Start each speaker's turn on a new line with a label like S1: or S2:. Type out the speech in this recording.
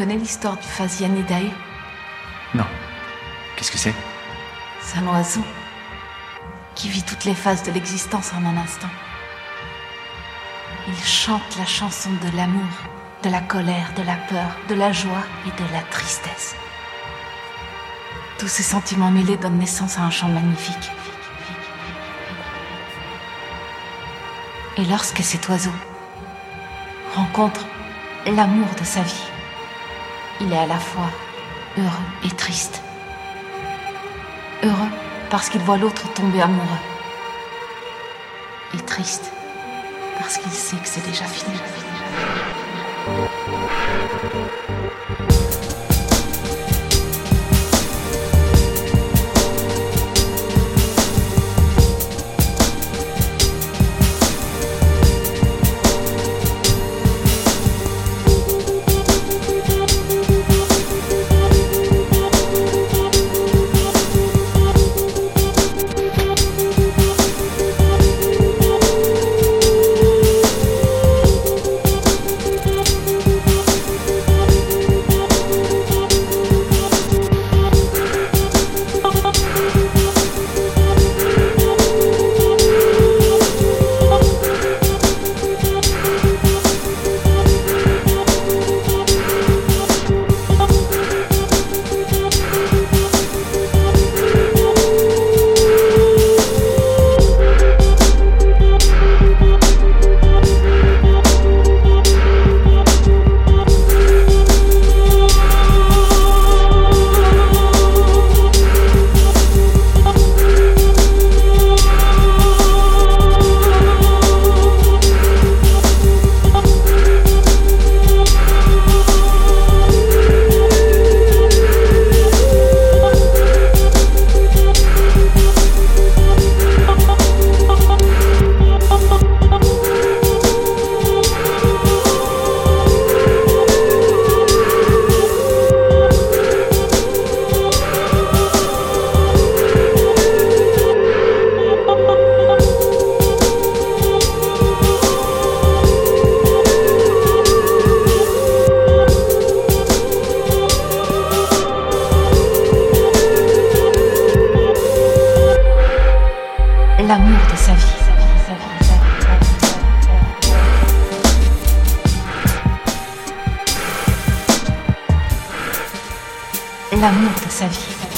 S1: connais l'histoire du Phasianidae
S2: Non. Qu'est-ce que c'est?
S1: C'est un oiseau qui vit toutes les phases de l'existence en un instant. Il chante la chanson de l'amour, de la colère, de la peur, de la joie et de la tristesse. Tous ces sentiments mêlés donnent naissance à un chant magnifique. Et lorsque cet oiseau rencontre l'amour de sa vie, il est à la fois heureux et triste. Heureux parce qu'il voit l'autre tomber amoureux. Et triste parce qu'il sait que c'est déjà fini. L'amour de sa vie.